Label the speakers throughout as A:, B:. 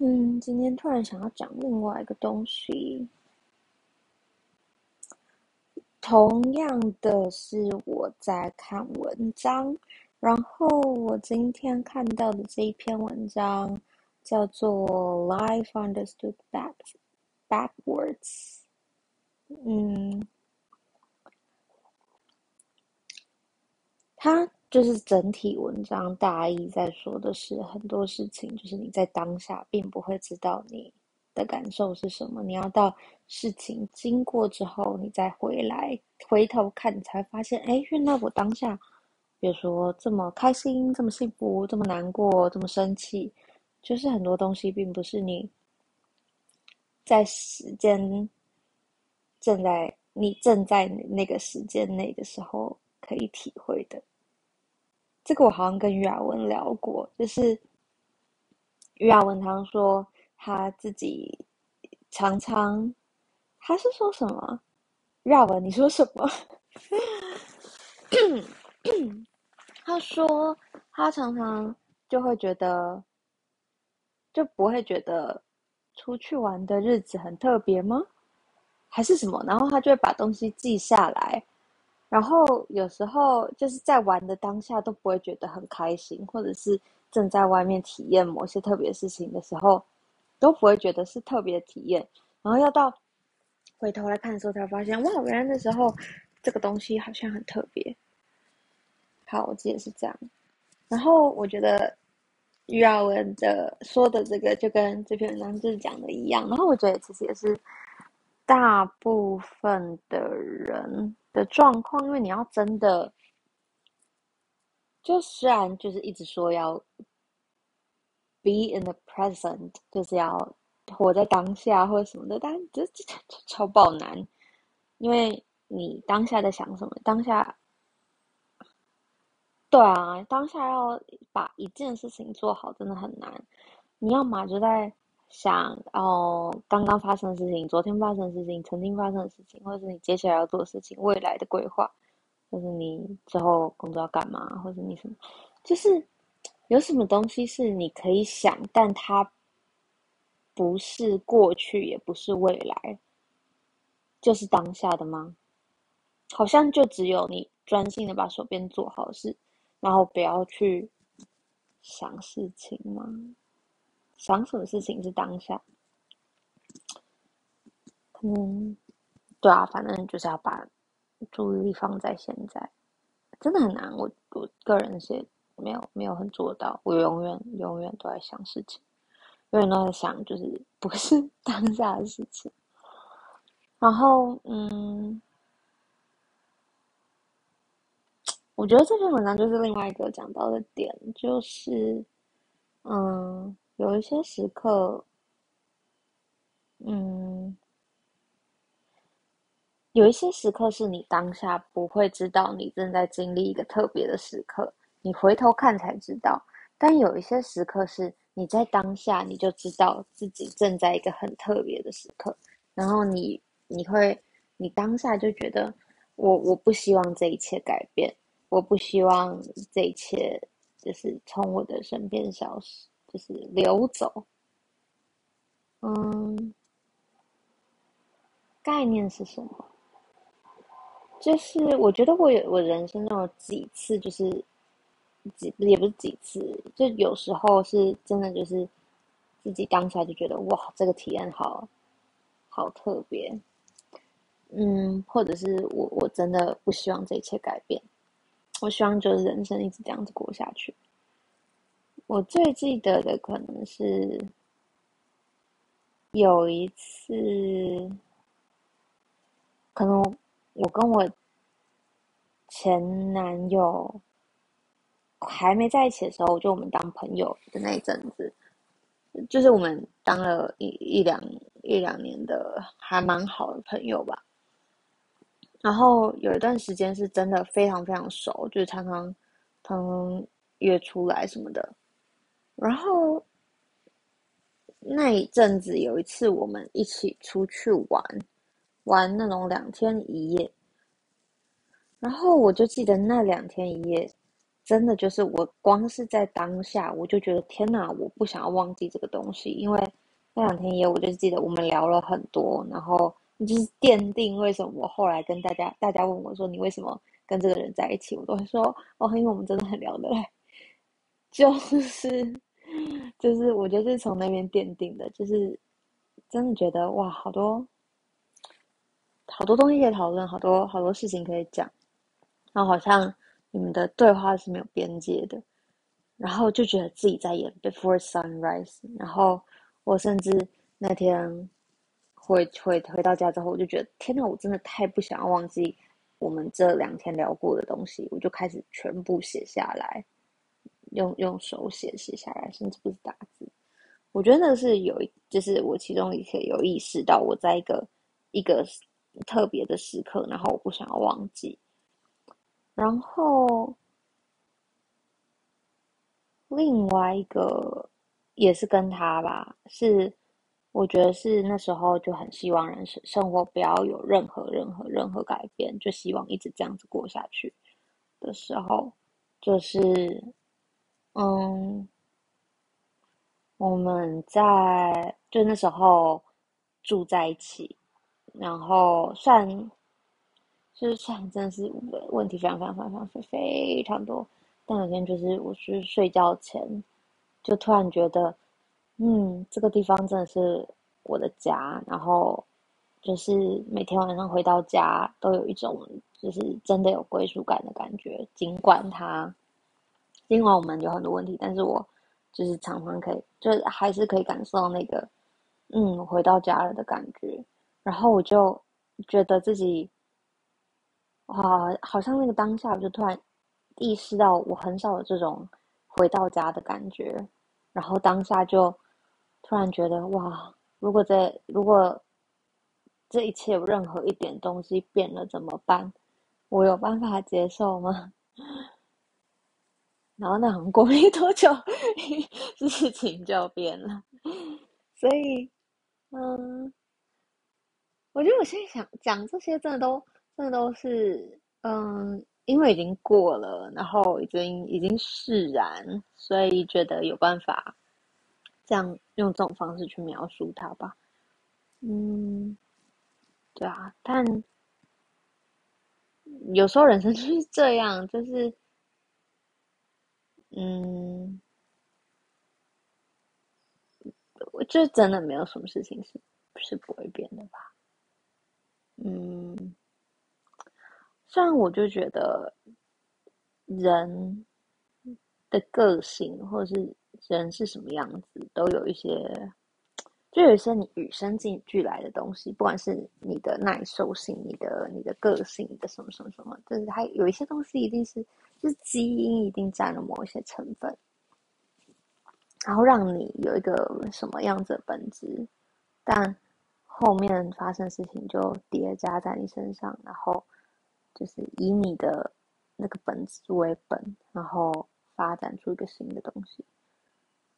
A: 嗯，今天突然想要讲另外一个东西。同样的是我在看文章，然后我今天看到的这一篇文章叫做《Life Understood Back Backwards》。嗯，它。就是整体文章大意在说的是很多事情，就是你在当下并不会知道你的感受是什么，你要到事情经过之后，你再回来回头看，你才发现，哎，原来我当下，比如说这么开心、这么幸福、这么难过、这么生气，就是很多东西并不是你在时间正在你正在那个时间内的时候可以体会的。这个我好像跟于亚文聊过，就是于亚文常说他自己常常，他是说什么？于亚文，你说什么？他说他常常就会觉得，就不会觉得出去玩的日子很特别吗？还是什么？然后他就会把东西记下来。然后有时候就是在玩的当下都不会觉得很开心，或者是正在外面体验某些特别事情的时候，都不会觉得是特别的体验。然后要到回头来看的时候，才发现哇，原来那时候这个东西好像很特别。好，我记得是这样。然后我觉得于亚文的说的这个就跟这篇文章就是讲的一样。然后我觉得其实也是大部分的人。的状况，因为你要真的，就虽然就是一直说要 be in the present，就是要活在当下或者什么的，但这这超爆难，因为你当下在想什么？当下，对啊，当下要把一件事情做好，真的很难。你要嘛就在。想哦，刚刚发生的事情，昨天发生的事情，曾经发生的事情，或者是你接下来要做的事情，未来的规划，或是你之后工作要干嘛，或者你什么，就是有什么东西是你可以想，但它不是过去，也不是未来，就是当下的吗？好像就只有你专心的把手边做好事，然后不要去想事情吗？想什么事情是当下，嗯对啊，反正就是要把注意力放在现在，真的很难。我我个人是没有没有很做到，我永远永远都在想事情，永远都在想就是不是 当下的事情。然后嗯，我觉得这篇文章就是另外一个讲到的点，就是嗯。有一些时刻，嗯，有一些时刻是你当下不会知道你正在经历一个特别的时刻，你回头看才知道。但有一些时刻是你在当下你就知道自己正在一个很特别的时刻，然后你你会你当下就觉得我我不希望这一切改变，我不希望这一切就是从我的身边消失。就是流走，嗯，概念是什么？就是我觉得我有我人生中有几次，就是几也不是几次，就有时候是真的，就是自己当下就觉得哇，这个体验好好特别，嗯，或者是我我真的不希望这一切改变，我希望就是人生一直这样子过下去。我最记得的可能是有一次，可能我跟我前男友还没在一起的时候，就我们当朋友的那一阵子，就是我们当了一一两一两年的还蛮好的朋友吧。然后有一段时间是真的非常非常熟，就是常常常常约出来什么的。然后那一阵子有一次，我们一起出去玩，玩那种两天一夜。然后我就记得那两天一夜，真的就是我光是在当下，我就觉得天哪，我不想要忘记这个东西，因为那两天一夜我就记得我们聊了很多，然后就是奠定为什么我后来跟大家，大家问我说你为什么跟这个人在一起，我都会说哦，因为我们真的很聊得来，就是就是我觉得是从那边奠定的，就是真的觉得哇，好多好多东西可以讨论，好多好多事情可以讲，然后好像。你们的对话是没有边界的，然后就觉得自己在演《Before Sunrise》，然后我甚至那天回回回到家之后，我就觉得天哪，我真的太不想要忘记我们这两天聊过的东西，我就开始全部写下来，用用手写写下来，甚至不是打字。我觉得那是有，就是我其中一刻有意识到我在一个一个特别的时刻，然后我不想要忘记。然后，另外一个也是跟他吧，是我觉得是那时候就很希望人生生活不要有任何任何任何改变，就希望一直这样子过下去的时候，就是嗯，我们在就那时候住在一起，然后算。就是算真的是问题非常非常非常非常非常多，但有天就是我是睡觉前，就突然觉得，嗯，这个地方真的是我的家，然后就是每天晚上回到家都有一种就是真的有归属感的感觉，尽管它，尽管我们有很多问题，但是我就是常常可以，就是还是可以感受到那个，嗯，回到家了的感觉，然后我就觉得自己。哇，好像那个当下，我就突然意识到，我很少有这种回到家的感觉。然后当下就突然觉得，哇，如果这如果这一切有任何一点东西变了怎么办？我有办法接受吗？然后那好像过没多久，事情就变了。所以，嗯，我觉得我现在想讲这些，真的都。这都是嗯，因为已经过了，然后已经已经释然，所以觉得有办法这样用这种方式去描述它吧。嗯，对啊，但有时候人生就是这样，就是嗯，我就真的没有什么事情是是不会变的吧。嗯。虽然我就觉得人的个性，或者是人是什么样子，都有一些，就有一些你与生俱来的东西，不管是你的耐受性、你的你的个性、你的什么什么什么，就是它有一些东西一定是，就是基因一定占了某一些成分，然后让你有一个什么样子的本质，但后面发生事情就叠加在你身上，然后。就是以你的那个本质为本，然后发展出一个新的东西。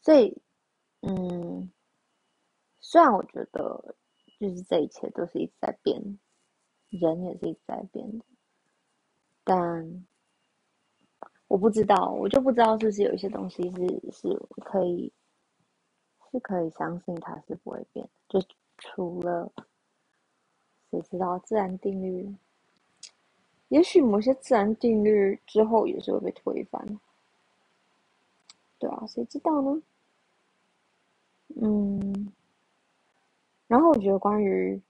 A: 所以，嗯，虽然我觉得就是这一切都是一直在变，人也是一直在变的，但我不知道，我就不知道是不是有一些东西是是可以是可以相信它是不会变，就除了谁知道自然定律。也许某些自然定律之后也是会被推翻，对啊，谁知道呢？嗯，然后我觉得关于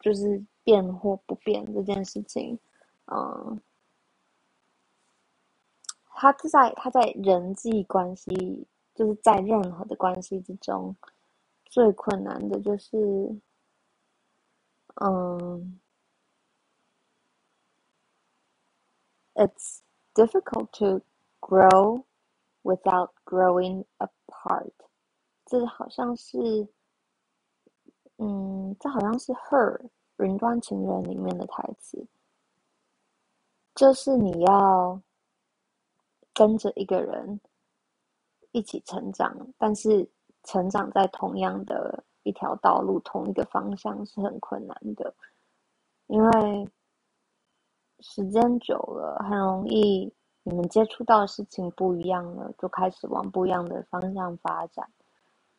A: 就是变或不变这件事情，嗯，他在他在人际关系，就是在任何的关系之中，最困难的就是，嗯。It's difficult to grow without growing apart。这好像是，嗯，这好像是《Her》云端情人里面的台词，就是你要跟着一个人一起成长，但是成长在同样的一条道路、同一个方向是很困难的，因为。时间久了，很容易你们接触到的事情不一样了，就开始往不一样的方向发展。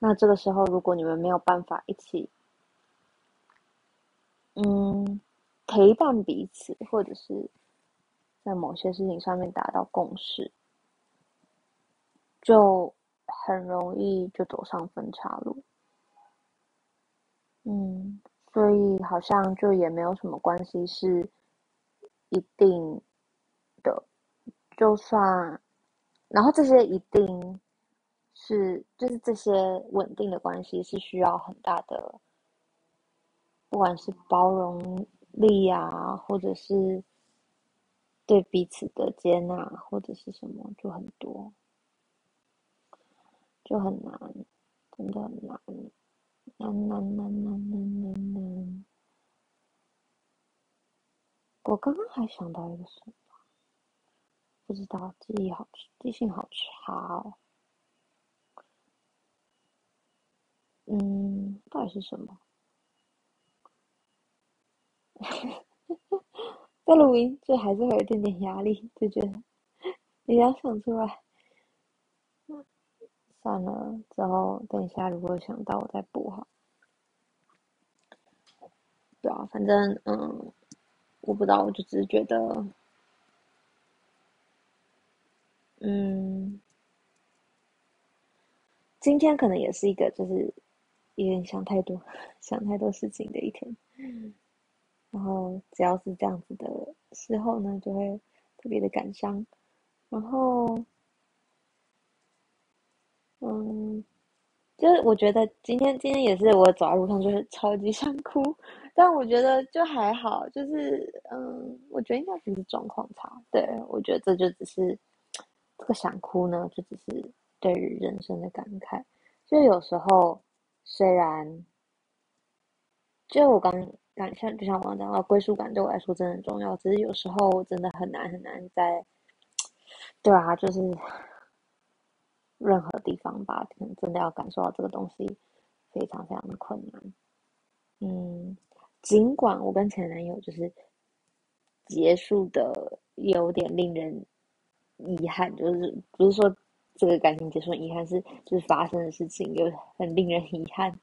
A: 那这个时候，如果你们没有办法一起，嗯，陪伴彼此，或者是在某些事情上面达到共识，就很容易就走上分岔路。嗯，所以好像就也没有什么关系是一定的，就算，然后这些一定是就是这些稳定的关系是需要很大的，不管是包容力啊，或者是对彼此的接纳，或者是什么，就很多，就很难，真的很难。难难难难难难难！我刚刚还想到一个什么，不知道，记忆好，记性好差哦。嗯，到底是什么？在录音，就还是会有一点点压力，就觉得你要想出来。算了，之后等一下如果想到我再补哈。对啊，反正嗯，我不知道，我就只是觉得，嗯，今天可能也是一个就是有点想太多、想太多事情的一天。然后只要是这样子的时候呢，就会特别的感伤。然后。嗯，就是我觉得今天今天也是我走在路上就是超级想哭，但我觉得就还好，就是嗯，我觉得应该只是状况差。对，我觉得这就只是这个想哭呢，就只是对于人生的感慨。就有时候虽然，就我刚刚像就像我刚讲到归属感对我来说真的很重要，只是有时候真的很难很难在，对啊，就是。任何地方吧，可能真的要感受到这个东西，非常非常的困难。嗯，尽管我跟前男友就是结束的有点令人遗憾，就是不是说这个感情结束遗憾，是就是发生的事情有很令人遗憾，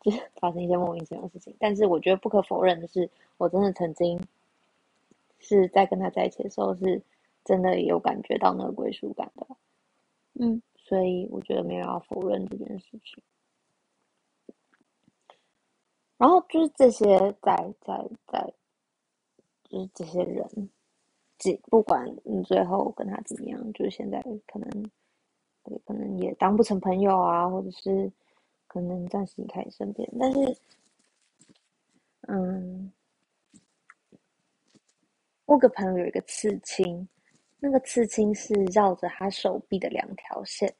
A: 就是发生一些莫名其妙的事情。但是我觉得不可否认的是，我真的曾经是在跟他在一起的时候，是真的有感觉到那个归属感的。嗯。所以我觉得没有要否认这件事情。然后就是这些在在在，就是这些人，即不管你最后跟他怎么样，就是现在可能，可能也当不成朋友啊，或者是可能暂时离开你身边。但是，嗯，我个朋友有一个刺青。那个刺青是绕着他手臂的两条线，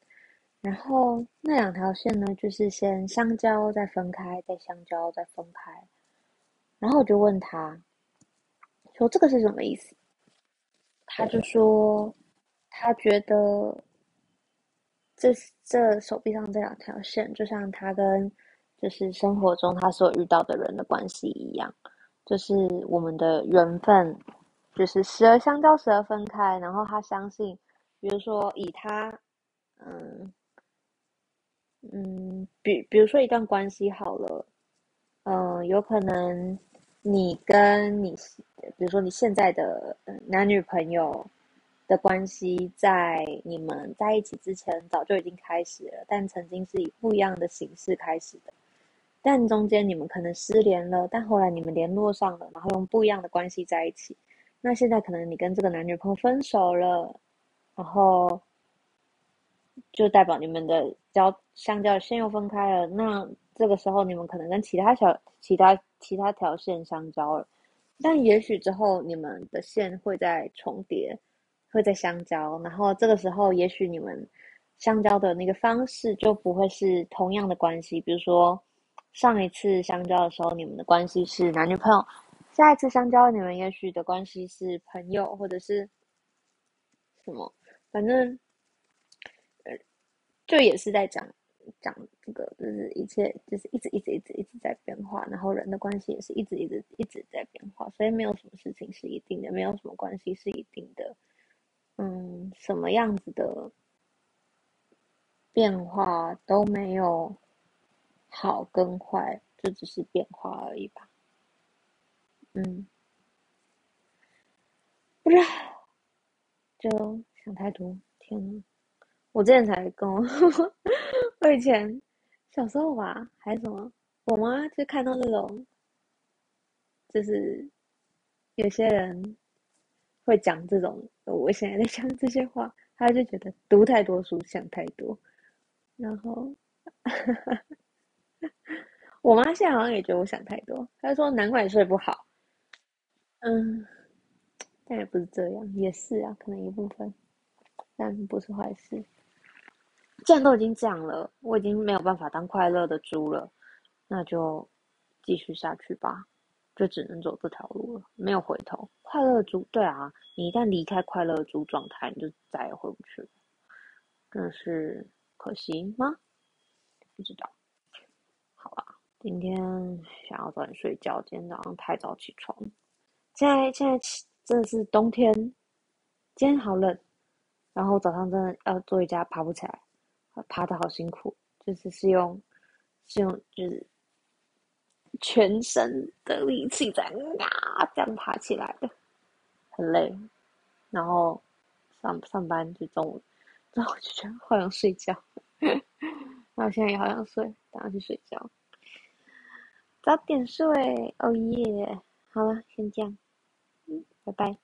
A: 然后那两条线呢，就是先相交，再分开，再相交，再分开。然后我就问他，说这个是什么意思？他就说，他觉得这这手臂上这两条线，就像他跟就是生活中他所遇到的人的关系一样，就是我们的缘分。就是时而相交，时而分开。然后他相信，比如说以他，嗯嗯，比比如说一段关系好了，嗯，有可能你跟你，比如说你现在的男女朋友的关系，在你们在一起之前早就已经开始了，但曾经是以不一样的形式开始的。但中间你们可能失联了，但后来你们联络上了，然后用不一样的关系在一起。那现在可能你跟这个男女朋友分手了，然后就代表你们的交相交线又分开了。那这个时候你们可能跟其他小其他其他条线相交了，但也许之后你们的线会再重叠，会再相交。然后这个时候也许你们相交的那个方式就不会是同样的关系。比如说上一次相交的时候，你们的关系是男女朋友。下一次相交，你们也许的关系是朋友，或者是什么，反正，呃，就也是在讲讲这个，就是一切就是一直一直一直一直在变化，然后人的关系也是一直一直一直在变化，所以没有什么事情是一定的，没有什么关系是一定的，嗯，什么样子的变化都没有好跟坏，就只是变化而已吧。嗯，不知道，就想太多。天呐，我之前才跟我，我以前小时候吧，还是什么，我妈就看到那种，就是有些人。会讲这种，我现在在讲这些话，他就觉得读太多书想太多，然后，我妈现在好像也觉得我想太多，她说难怪你睡不好，嗯，但也不是这样，也是啊，可能一部分，但不是坏事。既然都已经这样了，我已经没有办法当快乐的猪了，那就继续下去吧。就只能走这条路了，没有回头。快乐猪，对啊，你一旦离开快乐猪状态，你就再也回不去了。真的是可惜吗？不知道。好吧，今天想要早点睡觉，今天早上太早起床。现在现在真的是冬天，今天好冷，然后早上真的要做瑜伽，爬不起来，爬得好辛苦，就是是用是用就是。全身的力气在啊，这样爬起来的，很累。然后上上班就中午，然后就觉得好想睡觉，然后现在也好想睡，等下去睡觉，早点睡，哦耶！好了，先这样，拜拜。